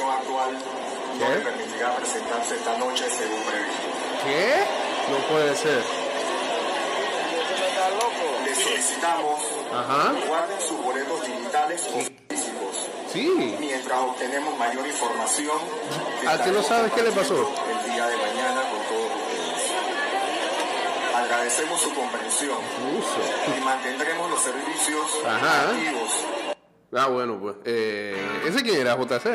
situación actual no le permitirá presentarse esta noche según previsto. ¿Qué? No puede ser. Les solicitamos Ajá. guarden sus boletos digitales o físicos Sí. mientras obtenemos mayor información. ¿A qué no sabes qué le pasó? El día de mañana con todos ustedes. Agradecemos su comprensión Uso. y mantendremos los servicios Ajá. activos. Ah, bueno, pues. Eh, ¿Ese quién era, JC?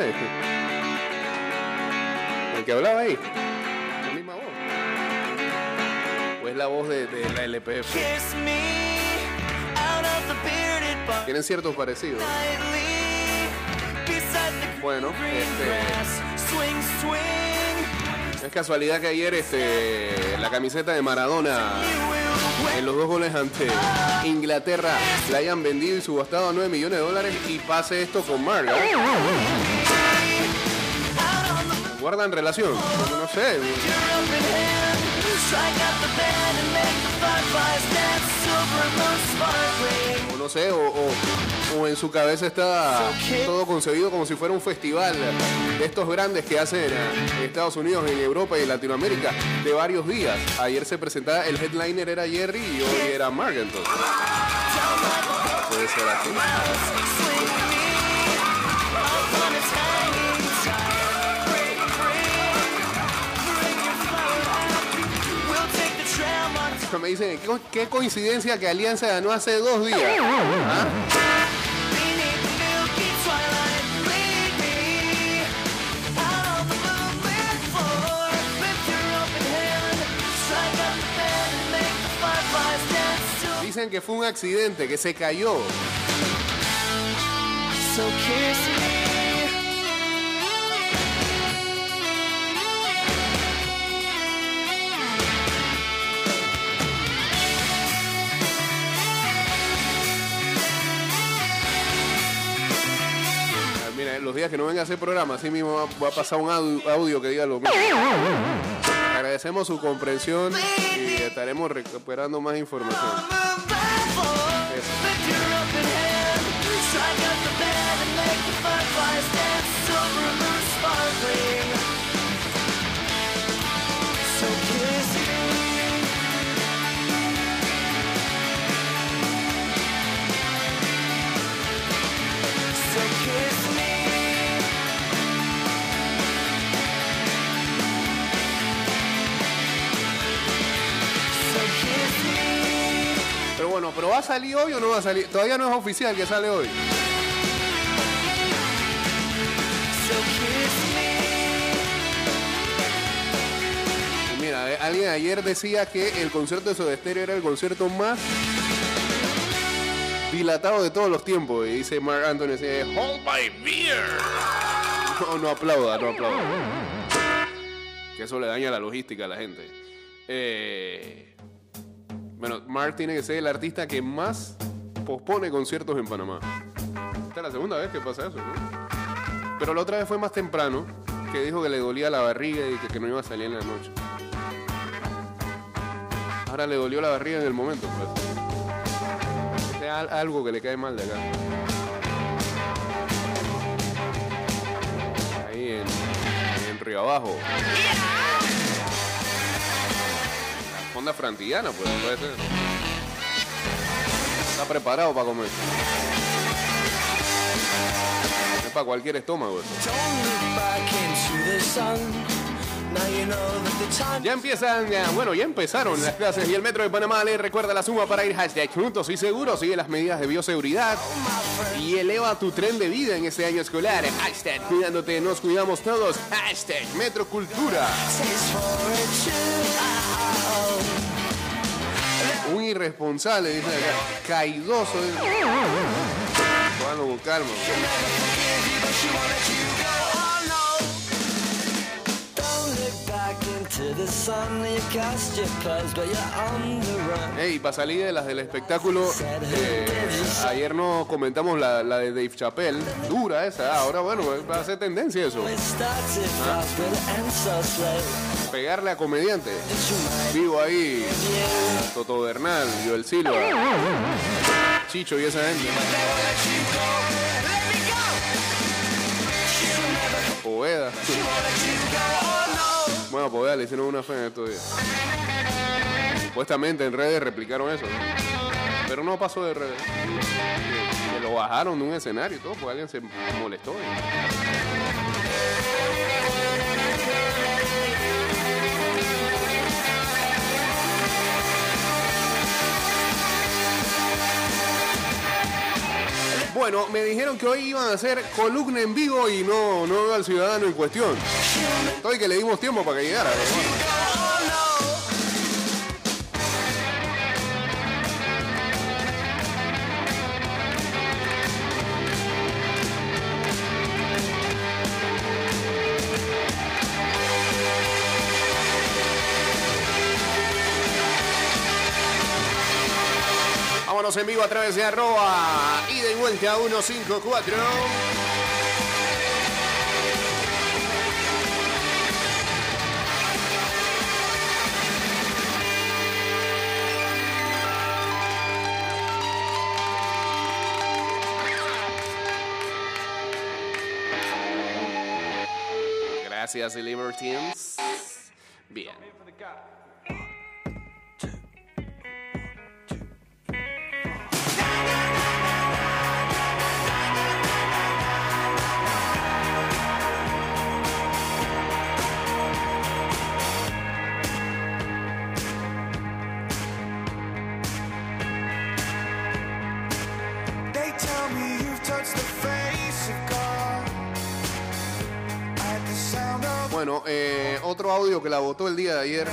El que hablaba ahí. La misma voz. Pues la voz de, de la LPF. Tienen ciertos parecidos. Bueno, este, es casualidad que ayer este, la camiseta de Maradona en los dos goles ante Inglaterra la hayan vendido y subastado a 9 millones de dólares y pase esto con Marga. ¿Guardan relación? No sé. Sé, o, o- en su cabeza está todo concebido como si fuera un festival de estos grandes que hacen en Estados Unidos, en Europa y Latinoamérica de varios días. Ayer se presentaba, el headliner era Jerry y hoy era Mark entonces. Me dicen, ¿qué, coincidencia que Alianza ganó hace dos días. ¿Ah? Dicen que fue un accidente, que se cayó. Que no venga a hacer programa, así mismo va, a pasar un audio, que diga lo mismo. Agradecemos su comprensión y estaremos recuperando más información. Va a salir hoy o no va a salir? Todavía no es oficial que sale hoy. Mira, eh, alguien ayer decía que el concierto de Soda era el concierto más dilatado de todos los tiempos. Y dice Mark Anthony, dice, hold my beer. No, no aplauda, no aplauda. Que eso le daña la logística a la gente. Eh, bueno, Mark tiene que ser el artista que más pospone conciertos en Panamá. Esta es la segunda vez que pasa eso, ¿no? Pero la otra vez fue más temprano, que dijo que le dolía la barriga y que, no iba a salir en la noche. Ahora le dolió la barriga en el momento, pues. Es al- algo que le cae mal de acá. Ahí en, en Río Abajo. La fonda frantillana, pues puede ser. Está preparado para comer. Es para cualquier estómago eso. Ya empiezan, bueno, ya empezaron las clases y el Metro de Panamá le recuerda la suma para ir hashtag juntos y seguros, sigue las medidas de bioseguridad y eleva tu tren de vida en este año escolar. Hashtag cuidándote, nos cuidamos todos. Hashtag Metro Cultura. Your pearls, but you're on the run. Ey, para salir de las del espectáculo, eh, ayer nos comentamos la, la de Dave Chappelle. Dura esa, ahora bueno, va a ser tendencia eso. It Pegarle a comediante. Vivo ahí. Toto Bernal, Joel Silva, Chicho y esa gente. Let me go. O No, pues ya le hicieron una fe en estos días. Supuestamente en redes replicaron eso. Pero no pasó de redes. Que, lo bajaron de un escenario y todo, pues alguien se molestó. Bueno, me dijeron que hoy iban a hacer columna en vivo y no, no al ciudadano en cuestión. Estoy que le dimos tiempo para que llegara. Vámonos en vivo a través de arroba ida y vuelta 154. Gracias, Libertines. Bien. Que la votó el día de ayer.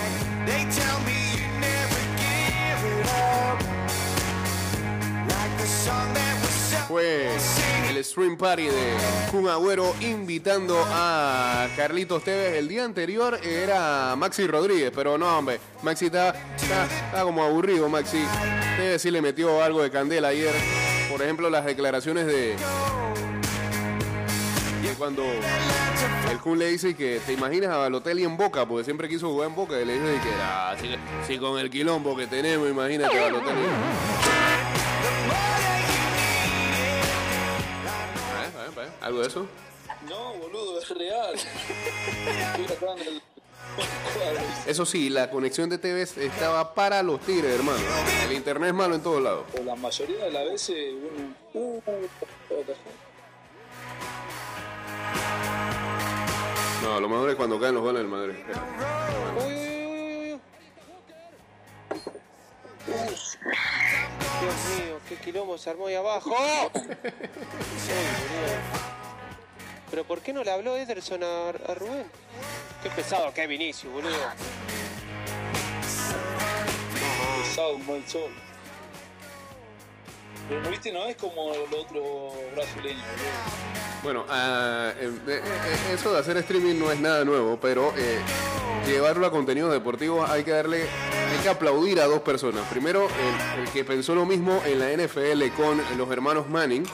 Fue el stream party de Kun Agüero invitando a Carlitos Tevez. El día anterior era Maxi Rodríguez, pero no, hombre, Maxi está, está, está como aburrido, Maxi. Tevez sí le metió algo de candela ayer. Por ejemplo, las declaraciones de, cuando el Kun le dice que te imaginas a Balotelli en Boca, porque siempre quiso jugar en Boca, y le dice que ah, si, si con el quilombo que tenemos, imagínate a Balotelli. ¿Eh? ¿Eh? ¿Eh? ¿Algo de eso? No, boludo, es real. Eso sí, la conexión de TV estaba para los tigres, hermano. El internet es malo en todos lados. La mayoría de las veces uno. No, lo mejor es cuando caen los goles del Madrid. Uy, uy, uy, uy, uy. Dios mío, qué quilombo se armó ahí abajo. Pero ¿por qué no le habló Ederson a, a Rubén? Qué pesado que es Vinicius, boludo. Pesado, un buen sol. Pero no es como el otro brasileño. Bueno, ah, eh, eh, eh, eso de hacer streaming no es nada nuevo, pero llevarlo a contenidos deportivos hay que darle, hay que aplaudir a dos personas. Primero, el, que pensó lo mismo en la NFL con los hermanos Manning,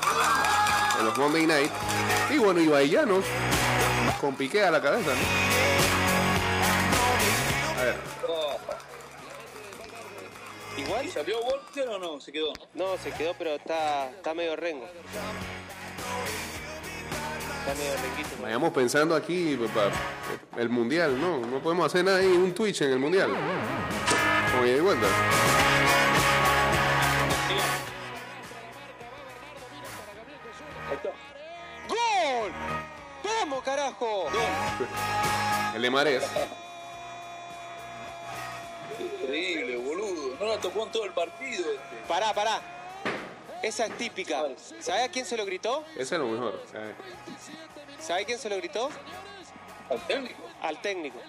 en los Monday Night. Y bueno, Ibai Llanos, con piqué a la cabeza, ¿no? Igual, ¿Y salió Walter o no? Se quedó, ¿no? se quedó, pero está, está medio rengo. Está medio renguito. vayamos pensando aquí, papá, el mundial, ¿no? No podemos hacer nada ahí, un Twitch en el mundial. Como ida y vuelta. ¡Gol! ¡Vamos, carajo! El de Mares. No la tocó en todo el partido este. Pará, pará. Esa es típica. ¿Sabés a quién se lo gritó? Ese es lo mejor. ¿sabes? ¿Sabés quién se lo gritó? Al técnico. Al técnico.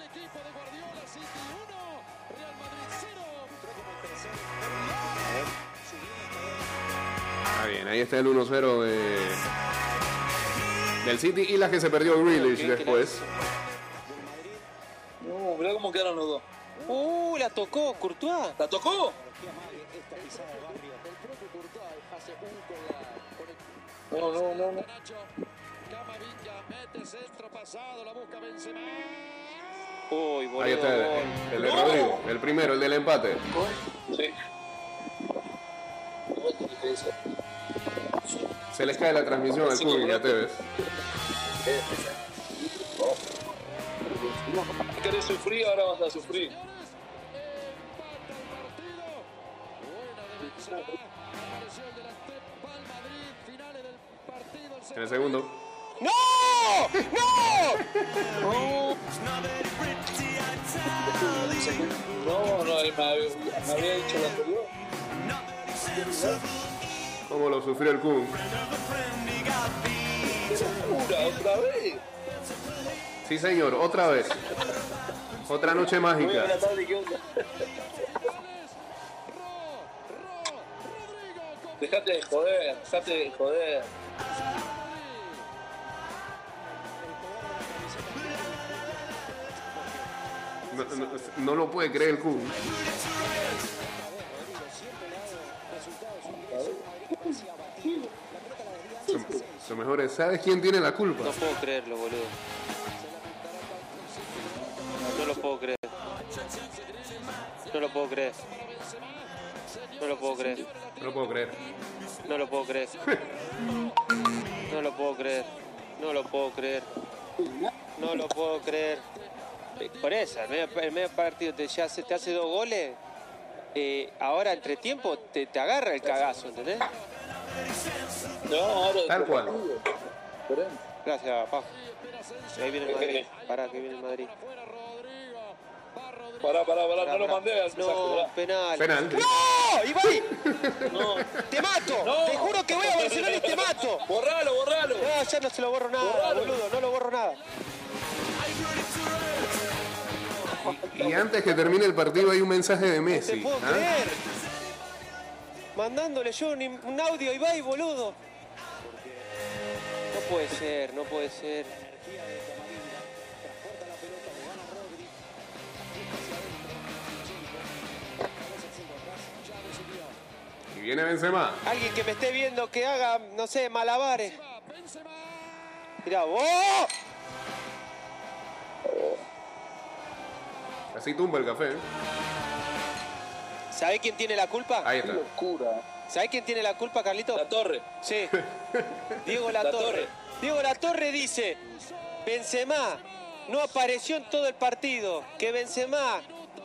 Está bien, ahí está el 1-0 de, del City y la que se perdió Grealish ¿Quién que la después. No, mirá cómo quedaron los dos. ¡Uh! La tocó, Courtois. ¿La tocó? No, no, no, no. Uy, boludo. Ahí está el, el de Rodrigo, el primero, el del empate. Sí. Se les cae la transmisión al y a Tevez. Querés sufrir, ahora vas a sufrir. En el segundo. ¡No! ¡No! No, no, él me había, me había dicho lo anterior. ¿Cómo lo sufrió el Kun? Pura, otra vez. Sí, señor, otra vez. Otra noche mágica. Dejate de joder, dejate de joder. No, no- no lo puede creer el Kun. Lo mejor es, ¿sabes quién tiene la culpa? No puedo creerlo, boludo. No lo puedo creer. No lo puedo creer. No lo puedo creer. No lo puedo creer. No lo puedo creer. No lo puedo creer. No lo puedo creer. No lo puedo creer. Eh, Por eso, el medio, el medio partido te, ya hace, te hace dos goles. eh, ahora entre tiempo te, te agarra el cagazo, ¿entendés? No, ahora Tal cual. Gracias, papá. Ahí viene el Madrid. Pará, que viene el Madrid. Pará, pará, pará, Pará, no lo mandé al mensaje, No, penal. Penal. ¡No! ¡Ibai! No, ¡Te mato! No. ¡Te juro que voy a Barcelona y te mato! borralo, borralo. No, ya no se lo borro nada, Borralo. boludo. No lo borro nada. Y antes que termine el partido hay un mensaje de No te Messi. puedo ¿ah? creer. Mandándole yo un, un audio a Ibai, boludo. No puede ser, no puede ser. Y viene Benzema. Alguien que me esté viendo que haga, no sé, malabares. Mirá, vos. Así tumba el café. ¿eh? ¿Sabés quién tiene la culpa? Ahí Qué está. locura. ¿Sabés quién tiene la culpa, Carlito? La torre. Sí. Diego La, La Torre. Torre. Diego La Torre dice, Benzema no apareció en todo el partido, que Benzema,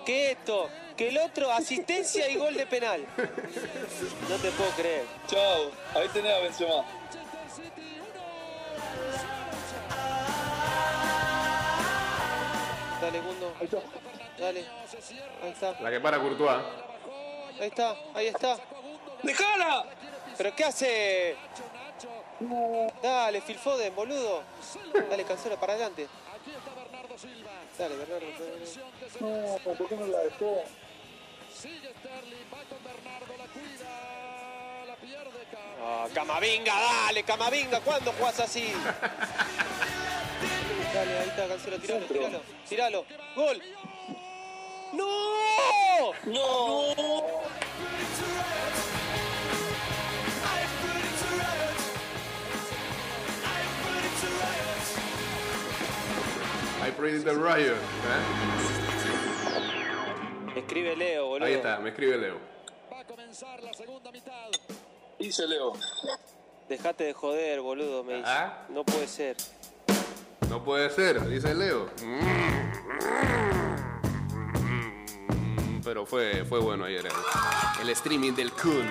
que esto, que el otro, asistencia y gol de penal. No te puedo creer. Chao. Ahí tenés a Benzema. Dale, Gundo. Dale. Ahí está, La que para Courtois. ahí está, ahí está. ¡Dejala! ¿Pero qué hace? Dale, Phil Foden, boludo. Dale, cancela para adelante. Dale, Bernardo. Bernardo. No, ¿por qué no la dejó? Sigue ah, dale, Camavinga, ¿cuándo jugás así? dale, ahí está Cancelo, tiralo, tiralo, tiralo. ¡Gol! ¡No! ¡No! I breathe the riot, man. ¿Eh? Escribe Leo, boludo. Ahí está, me escribe Leo. Dice Leo. Dejate de joder, boludo, me dice. Ah. No puede ser. No puede ser, dice Leo. Pero fue, fue bueno ayer el, el streaming del Kun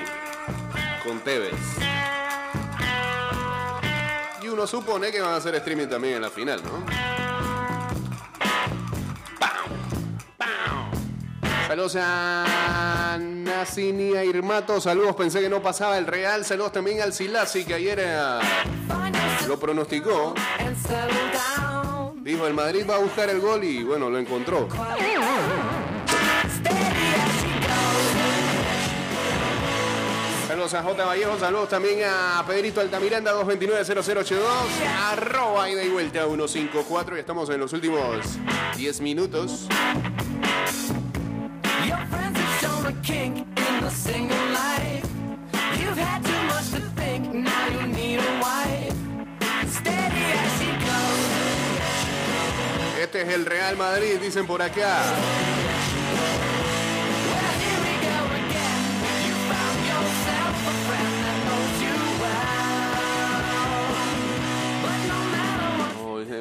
con Tevez. Y uno supone que van a hacer streaming también en la final, ¿no? Saludos a Nassini, a Irmato, saludos, pensé que no pasaba el Real, saludos también al Silasi que ayer eh, lo pronosticó. Dijo, el Madrid va a buscar el gol y bueno, lo encontró. Saludos a J. Vallejo, saludos también a Pedrito Altamiranda 229-0082, arroba ida y vuelta 154 y estamos en los últimos 10 minutos. Este es el Real Madrid, dicen por acá.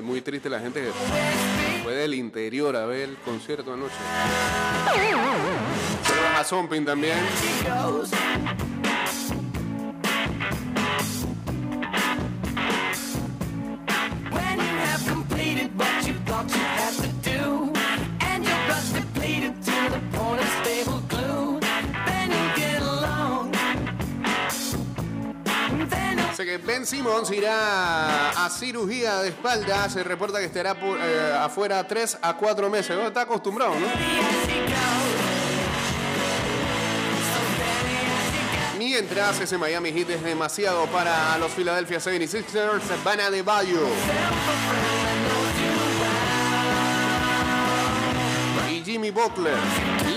Muy triste la gente que fue del interior a ver el concierto anoche. Saludos a Zomping también. Dice que Ben Simmons irá a cirugía de espalda. Se reporta que estará eh, afuera 3 a 4 meses. Está acostumbrado, ¿no? Mientras ese Miami Heat es demasiado para los Philadelphia 76ers, van de Bayo. Y Jimmy Butler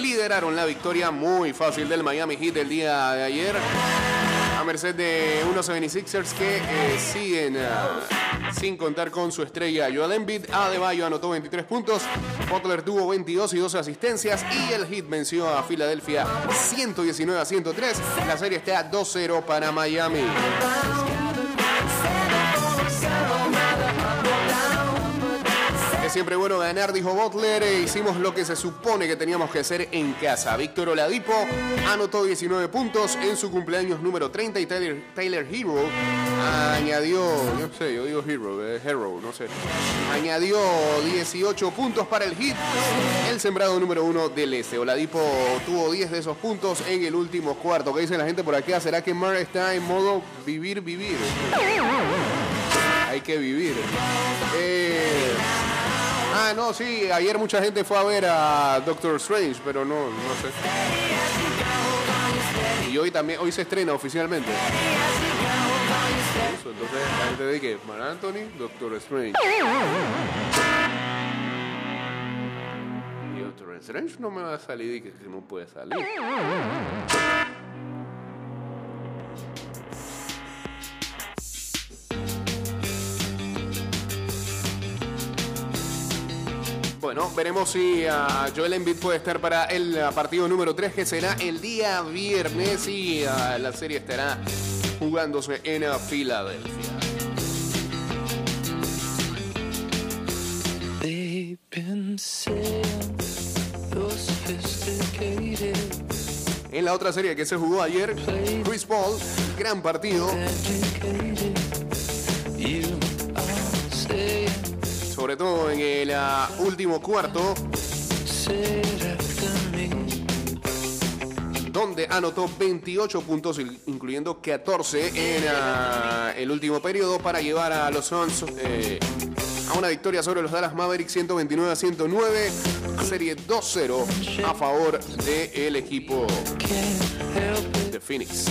lideraron la victoria muy fácil del Miami Heat el día de ayer. Merced de unos 76ers que eh, siguen ah, sin contar con su estrella Joel Embiid. Adebayo anotó 23 puntos. Butler tuvo 22 y 12 asistencias. Y el Heat venció a Filadelfia 119 a 103. La serie está 2-0 para Miami. Siempre bueno ganar, dijo Butler. e hicimos lo que se supone que teníamos que hacer en casa. Víctor Oladipo anotó 19 puntos en su cumpleaños número 30 y Tyler Hero añadió, no sé, yo digo Hero, eh, Hero, no sé. Añadió 18 puntos para el hit, el sembrado número uno del este. Oladipo tuvo 10 de esos puntos en el último cuarto. ¿Qué dice la gente por acá? ¿Será que Mar está en modo vivir, vivir? Hay que vivir. Eh, Ah, no, sí, ayer mucha gente fue a ver a Doctor Strange, pero no, no sé. Y hoy también, hoy se estrena oficialmente. Entonces la gente dice que Mar Anthony, Doctor Strange. Y Doctor Strange no me va a salir y que no puede salir. Bueno, veremos si ah, Joel Embiid puede estar para el ah, partido número 3, que será el día viernes y ah, la serie estará jugándose en Filadelfia. En la otra serie que se jugó ayer, Chris Paul, gran partido, sobre todo en el ah, último cuarto, donde anotó 28 puntos, incluyendo 14 en ah, el último periodo para llevar a los Suns eh, a una victoria sobre los Dallas Mavericks 129 a 109, serie 2-0 a favor del equipo de Phoenix.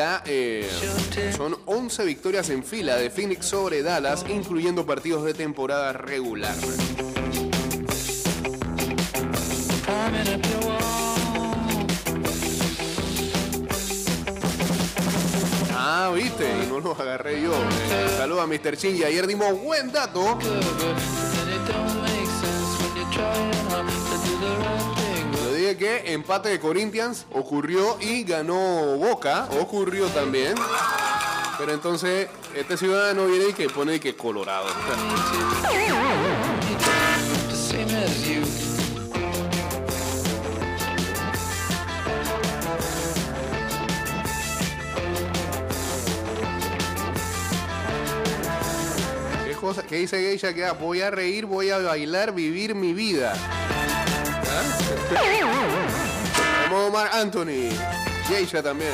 Eh, son 11 victorias en fila de Phoenix sobre Dallas, incluyendo partidos de temporada regular. Ah, viste, y no los agarré yo. Eh, Saludos a Mr. Chin y ayer dimos buen dato. Que empate de Corinthians ocurrió y ganó Boca, ocurrió también. Pero entonces este ciudadano viene y que pone que Colorado. ¿Qué, cosa, ¿Qué dice Geisha? Que voy a reír, voy a bailar, vivir mi vida. Como Omar Anthony. Geisha también.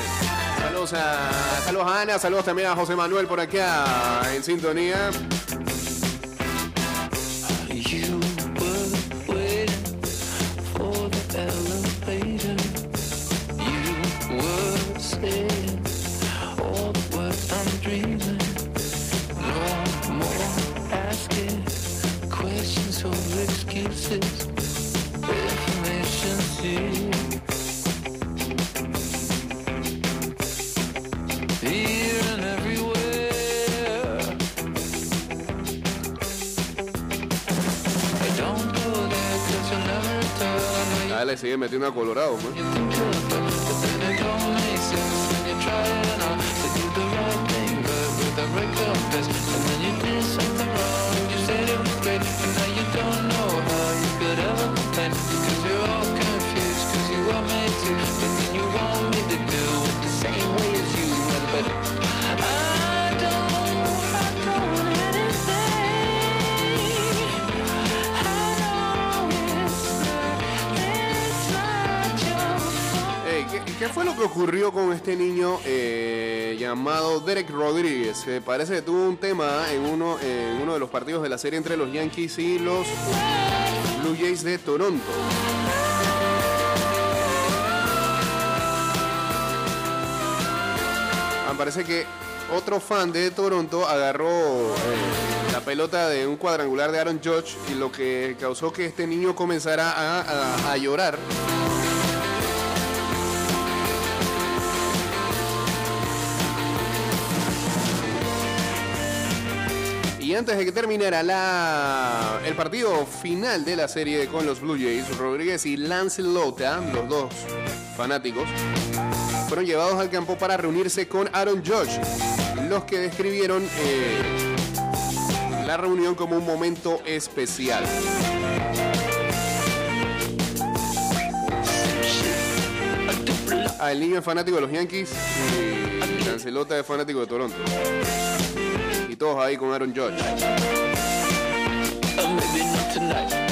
Saludos a, saludos a Ana, saludos también a José Manuel por acá en sintonía. Sigue metiendo a Colorado, pues. Lo que ocurrió con este niño eh, llamado Derek Rodríguez? Eh, parece que tuvo un tema en uno, de los partidos de la serie entre los Yankees y los Blue Jays de Toronto. Ah, parece que otro fan de Toronto agarró eh, la pelota de un cuadrangular de Aaron Judge y lo que causó que este niño comenzara a llorar. Antes de que terminara la, el partido final de la serie con los Blue Jays, Rodríguez y Lance Lota, los dos fanáticos, fueron llevados al campo para reunirse con Aaron Judge, los que describieron eh, la reunión como un momento especial. El niño es fanático de los Yankees y Lancelota es fanático de Toronto. Todos ahí con Aaron Judge. Maybe not tonight.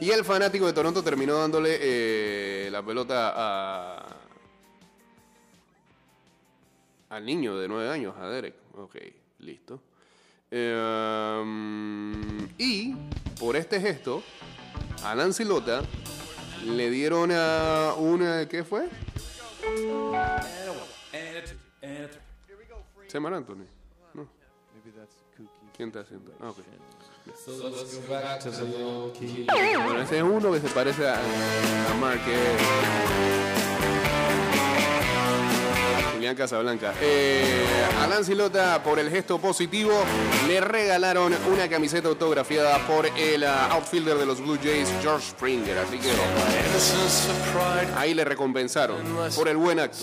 Y el fanático de Toronto terminó dándole eh, la pelota a, al niño de 9 años, a Derek. Ok, listo. Um, y por este gesto, a Nancy Lota le dieron a una. ¿Qué fue? ¿Se llama Anthony? No. ¿Quién está haciendo? Ah, ok. Bueno, ese es uno que se parece a, a es Julián Casablanca. Eh, a Nancy Lota, por el gesto positivo, le regalaron una camiseta autografiada por el ah, outfielder de los Blue Jays, George Springer. Así que ahí le recompensaron por el buen acto.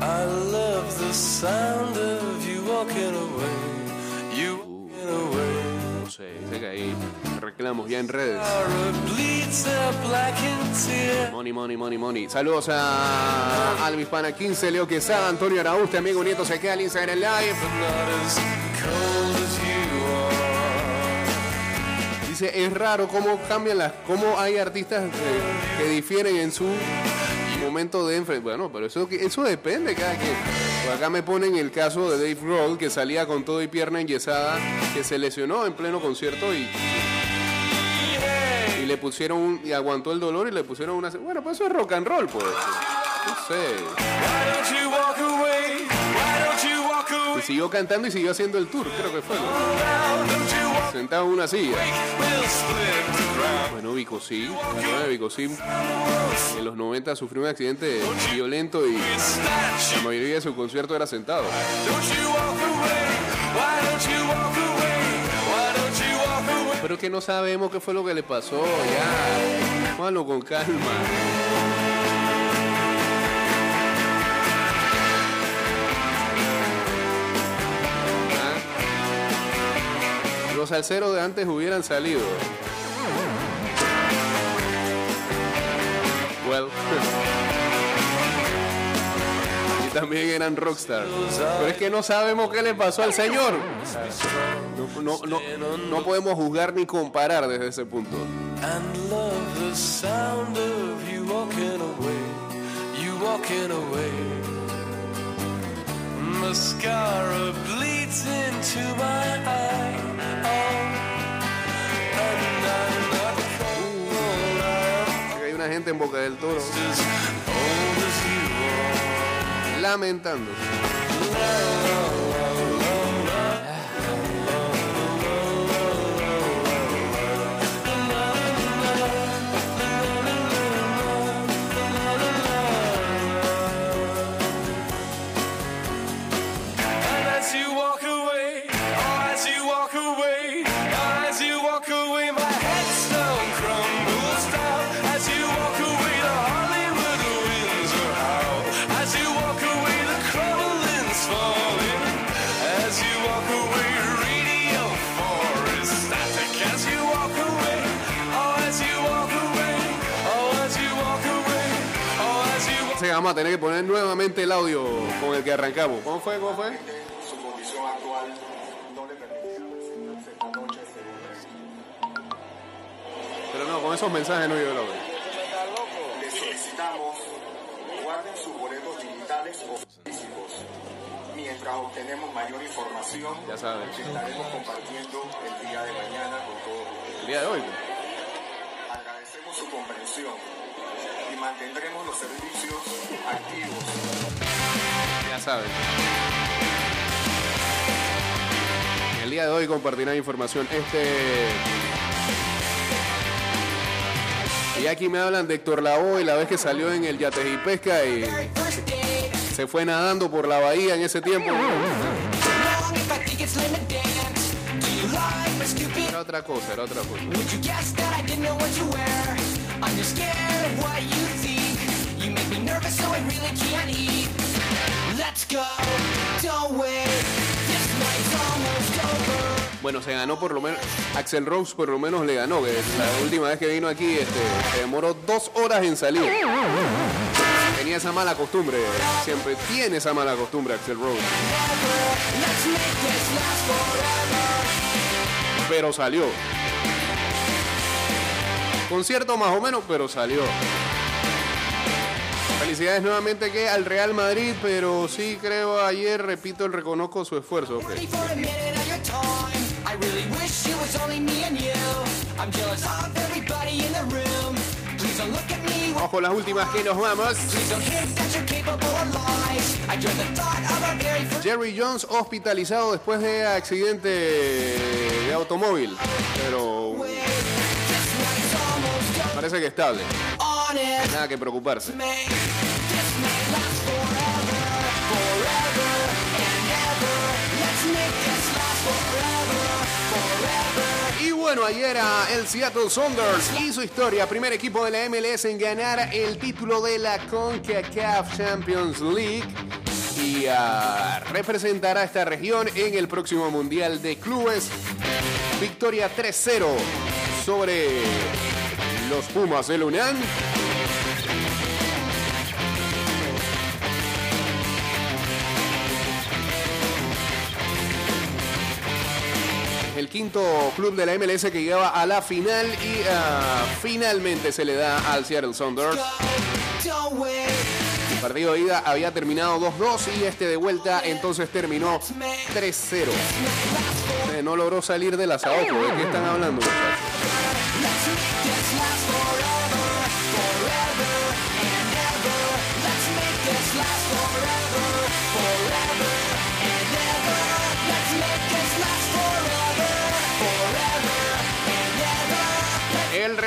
I love the sound of you walking away. You walking away. No sé, dice que ahí reclamos ya en redes. Money, money, money, money. Saludos a Alvis Pana 15, Leo Quesada, Antonio Araúste, amigo nieto, se queda el Instagram Live. Dice, es raro cómo cambian las, cómo hay artistas que, que difieren en su momento de enfrente. Bueno, pero eso, eso depende cada quien. Acá me ponen el caso de Dave Grohl, que salía con todo y pierna enyesada, que se lesionó en pleno concierto y, y le pusieron un- y aguantó el dolor y le pusieron una... Bueno, pues eso es rock and roll, pues. No sé. Siguió cantando y siguió haciendo el tour, creo que fue. ¿no? Sentado en una silla. Bueno, Vico sí, Vico sí. En los 90 sufrió un accidente violento y la mayoría de su concierto era sentado. Pero que no sabemos qué fue lo que le pasó, ya. Malo con calma. Los salseros de antes hubieran salido. Well. y también eran rockstar. Pero es que no sabemos qué le pasó al señor. No, no, no, no podemos juzgar ni comparar desde ese punto. Mascara bleeds into my eye. En Boca del Toro. As vamos a tener que poner nuevamente el audio con el que arrancamos. ¿Cómo fue? ¿Cómo fue? Su condición actual no le esta noche Pero no, con esos mensajes no yo lo veo. Les solicitamos guarden sus boletos digitales o físicos. Mientras obtenemos mayor información, ya saben. estaremos compartiendo el día de mañana con todos. El día de hoy. Pues. Agradecemos su comprensión mantendremos los servicios activos. Ya saben. El día de hoy compartirá información. Este. Y aquí me hablan de Héctor Lavoe, la vez que salió en el Yates y Pesca y se fue nadando por la bahía en ese tiempo. Era otra cosa, era otra cosa. Nervous, so I really can't eat. Let's go, don't wait. This night's almost over. Bueno, se ganó por lo menos. Axel Rose por lo menos le ganó. Que la última vez que vino aquí este, se demoró dos horas en salir. Tenía esa mala costumbre. Siempre tiene esa mala costumbre Axel Rose. Pero salió. Concierto más o menos, pero salió. Felicidades nuevamente que al Real Madrid, pero sí creo ayer, repito, reconozco su esfuerzo. ok. Ready for a minute of your time. I really wish it was only me and you. I'm jealous of everybody in the room. Please don't look at me. Vamos con las últimas que nos vamos. Jerry Jones hospitalizado después de accidente de automóvil, pero parece que estable. Nada que preocuparse. Y bueno, ayer el Seattle Saunders hizo historia, primer equipo de la MLS en ganar el título de la CONCACAF Champions League y representará a esta región en el próximo Mundial de Clubes. Victoria 3-0 sobre los Pumas de Lunan. Quinto club de la MLS que llegaba a la final y ah, finalmente se le da al Seattle Sounders. El partido de ida había terminado 2-2 y este de vuelta entonces terminó 3-0. Eh, No logró salir del asaoco. ¿De qué están hablando?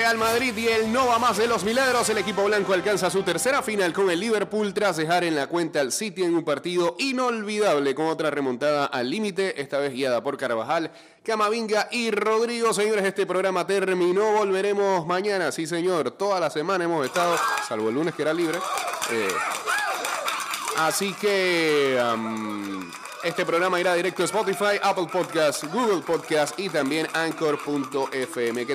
Real Madrid y el no va más de los milagros. El equipo blanco alcanza su tercera final con el Liverpool tras dejar en la cuenta al City en un partido inolvidable con otra remontada al límite, esta vez guiada por Carvajal, Camavinga y Rodrigo. Señores, este programa terminó. Volveremos mañana, sí señor. Toda la semana hemos estado, salvo el lunes que era libre. Eh, Así que este programa irá directo a Spotify, Apple Podcast, Google Podcast y también Anchor.fm.